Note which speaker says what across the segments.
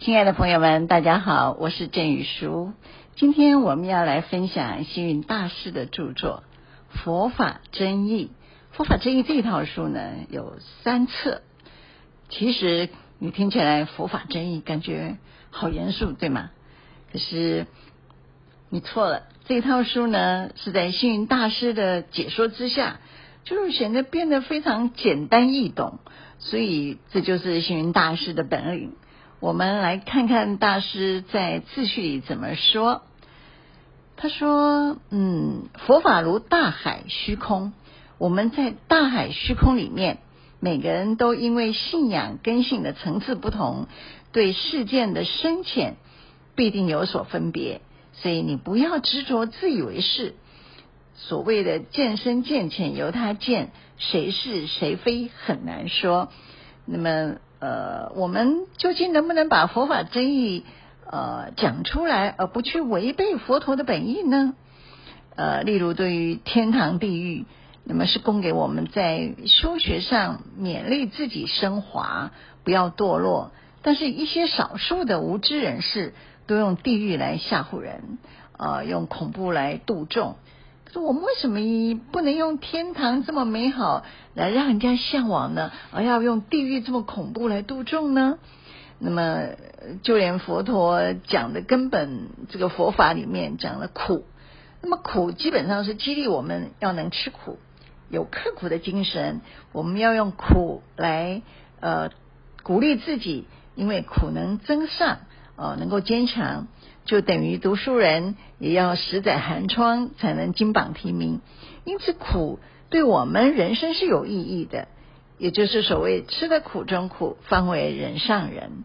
Speaker 1: 亲爱的朋友们，大家好，我是郑宇书。今天我们要来分享星云大师的著作《佛法真义》。《佛法真义》这套书呢，有三册。其实你听起来“佛法真义”感觉好严肃，对吗？可是你错了，这套书呢是在星云大师的解说之下，就是显得变得非常简单易懂。所以这就是星云大师的本领。我们来看看大师在自序里怎么说。他说：“嗯，佛法如大海虚空，我们在大海虚空里面，每个人都因为信仰根性的层次不同，对事件的深浅必定有所分别。所以你不要执着自以为是。所谓的见深见浅，由他见，谁是谁非很难说。那么。”呃，我们究竟能不能把佛法真义呃讲出来，而不去违背佛陀的本意呢？呃，例如对于天堂地狱，那么是供给我们在修学上勉励自己升华，不要堕落。但是，一些少数的无知人士都用地狱来吓唬人，呃，用恐怖来度众。说我们为什么不能用天堂这么美好来让人家向往呢？而要用地狱这么恐怖来度众呢？那么，就连佛陀讲的根本这个佛法里面讲了苦，那么苦基本上是激励我们要能吃苦，有刻苦的精神。我们要用苦来呃鼓励自己，因为苦能增上，呃，能够坚强。就等于读书人也要十载寒窗才能金榜题名，因此苦对我们人生是有意义的，也就是所谓吃的苦中苦，方为人上人。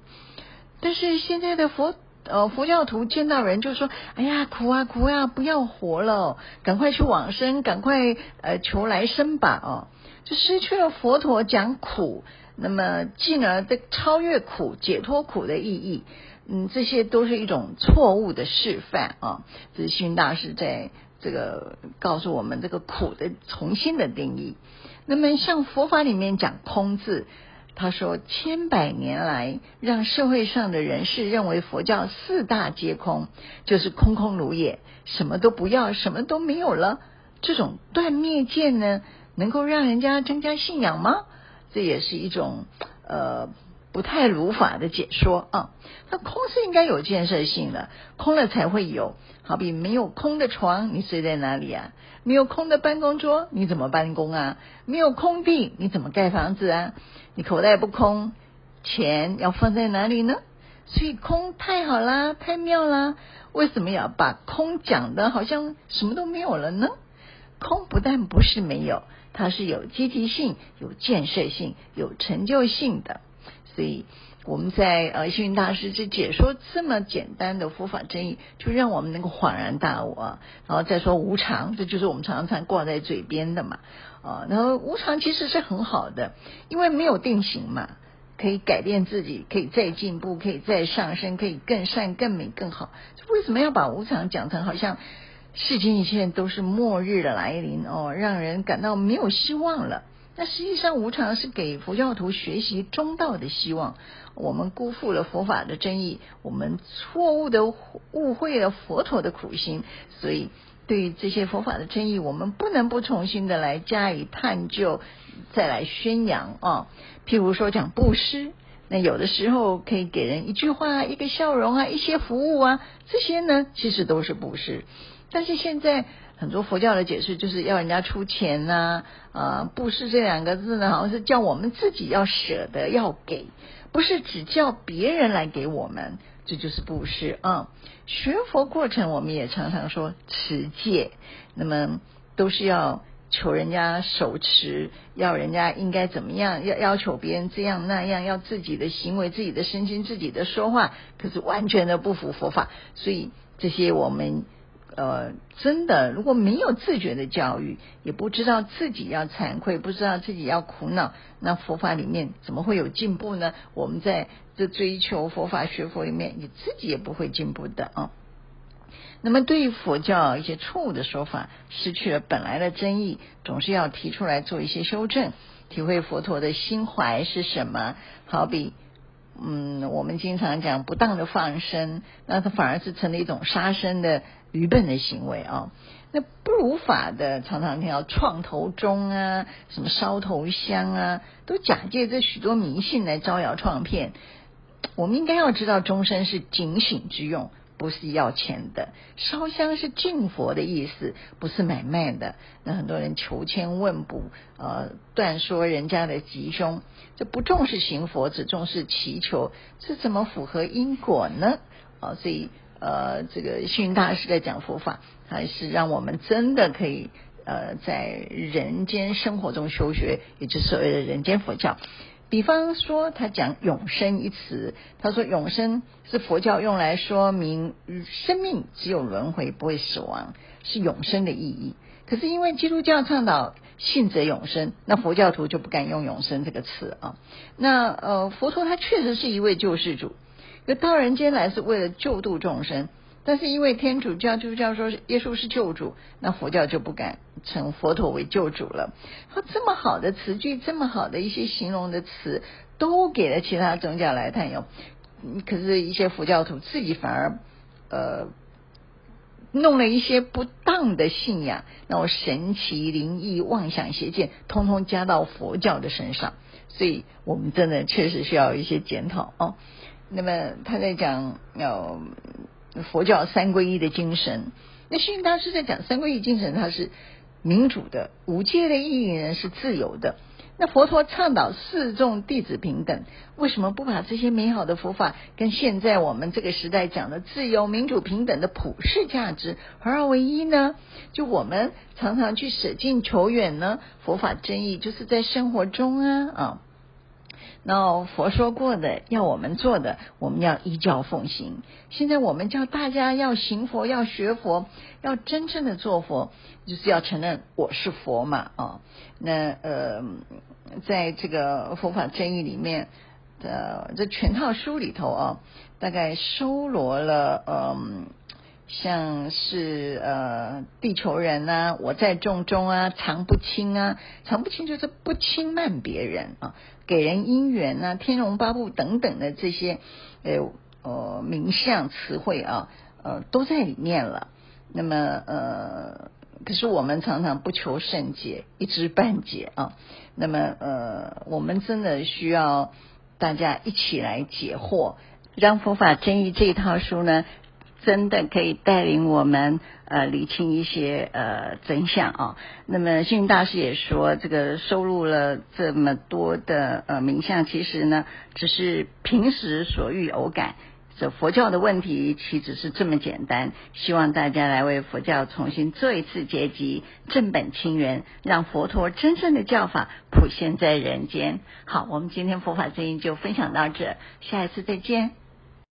Speaker 1: 但是现在的佛呃佛教徒见到人就说：“哎呀，苦啊苦啊，不要活了，赶快去往生，赶快呃求来生吧！”哦，就失去了佛陀讲苦，那么进而的超越苦、解脱苦的意义。嗯，这些都是一种错误的示范啊！这是星云大师在这个告诉我们这个苦的重新的定义。那么，像佛法里面讲空字，他说千百年来让社会上的人士认为佛教四大皆空，就是空空如也，什么都不要，什么都没有了。这种断灭见呢，能够让人家增加信仰吗？这也是一种呃。不太如法的解说啊，那空是应该有建设性的，空了才会有。好比没有空的床，你睡在哪里啊？没有空的办公桌，你怎么办公啊？没有空地，你怎么盖房子啊？你口袋不空，钱要放在哪里呢？所以空太好啦，太妙啦！为什么要把空讲得好像什么都没有了呢？空不但不是没有，它是有积极性、有建设性、有成就性的。所以我们在呃星云大师这解说这么简单的佛法真义，就让我们能够恍然大悟啊。然后再说无常，这就是我们常常挂在嘴边的嘛啊。然后无常其实是很好的，因为没有定型嘛，可以改变自己，可以再进步，可以再上升，可以更善、更美、更好。为什么要把无常讲成好像世间一切都是末日的来临哦，让人感到没有希望了？那实际上，无常是给佛教徒学习中道的希望。我们辜负了佛法的真意，我们错误的误会了佛陀的苦心，所以对于这些佛法的真意，我们不能不重新的来加以探究，再来宣扬啊。譬如说讲布施，那有的时候可以给人一句话、一个笑容啊、一些服务啊，这些呢其实都是布施。但是现在。很多佛教的解释就是要人家出钱呐，啊，布施这两个字呢，好像是叫我们自己要舍得要给，不是只叫别人来给我们，这就是布施啊。学佛过程，我们也常常说持戒，那么都是要求人家手持，要人家应该怎么样，要要求别人这样那样，要自己的行为、自己的身心、自己的说话，可是完全的不符佛法，所以这些我们。呃，真的，如果没有自觉的教育，也不知道自己要惭愧，不知道自己要苦恼，那佛法里面怎么会有进步呢？我们在这追求佛法、学佛里面，你自己也不会进步的啊。那么，对于佛教一些错误的说法，失去了本来的真义，总是要提出来做一些修正，体会佛陀的心怀是什么。好比嗯，我们经常讲不当的放生，那它反而是成了一种杀生的愚笨的行为啊。那不如法的常常听到创头钟啊，什么烧头香啊，都假借这许多迷信来招摇撞骗。我们应该要知道，钟声是警醒之用。不是要钱的，烧香是敬佛的意思，不是买卖的。那很多人求签问卜，呃，断说人家的吉凶，这不重视行佛，只重视祈求，这怎么符合因果呢？啊、所以呃，这个幸运大师在讲佛法，还是让我们真的可以呃，在人间生活中修学，也就是所谓的人间佛教。比方说，他讲永生一词，他说永生是佛教用来说明生命只有轮回，不会死亡，是永生的意义。可是因为基督教倡导信则永生，那佛教徒就不敢用永生这个词啊。那呃，佛陀他确实是一位救世主，到人间来是为了救度众生。但是因为天主教、基督教说耶稣是救主，那佛教就不敢称佛陀为救主了。他这么好的词句，这么好的一些形容的词，都给了其他宗教来探用。可是，一些佛教徒自己反而呃弄了一些不当的信仰，那种神奇、灵异、妄想、邪见，通通加到佛教的身上。所以我们真的确实需要一些检讨哦。那么他在讲要。佛教三皈依的精神，那星云大师在讲三皈依精神，它是民主的，无界的意义呢是自由的。那佛陀倡导四众弟子平等，为什么不把这些美好的佛法跟现在我们这个时代讲的自由、民主、平等的普世价值合二为一呢？就我们常常去舍近求远呢？佛法真义就是在生活中啊啊。那佛说过的，要我们做的，我们要依教奉行。现在我们叫大家要行佛，要学佛，要真正的做佛，就是要承认我是佛嘛啊。那呃，在这个佛法真义里面的这全套书里头啊，大概收罗了嗯。像是呃地球人啊，我在众中啊，常不轻啊，常不轻就是不轻慢别人啊，给人姻缘啊，天龙八部等等的这些呃呃名相词汇啊，呃都在里面了。那么呃，可是我们常常不求甚解，一知半解啊。那么呃，我们真的需要大家一起来解惑，让佛法真义这一套书呢。真的可以带领我们呃理清一些呃真相啊。那么星云大师也说，这个收录了这么多的呃名相，其实呢只是平时所遇偶感。这佛教的问题岂止是这么简单？希望大家来为佛教重新做一次结集，正本清源，让佛陀真正的教法普现在人间。好，我们今天佛法声音就分享到这，下一次再见。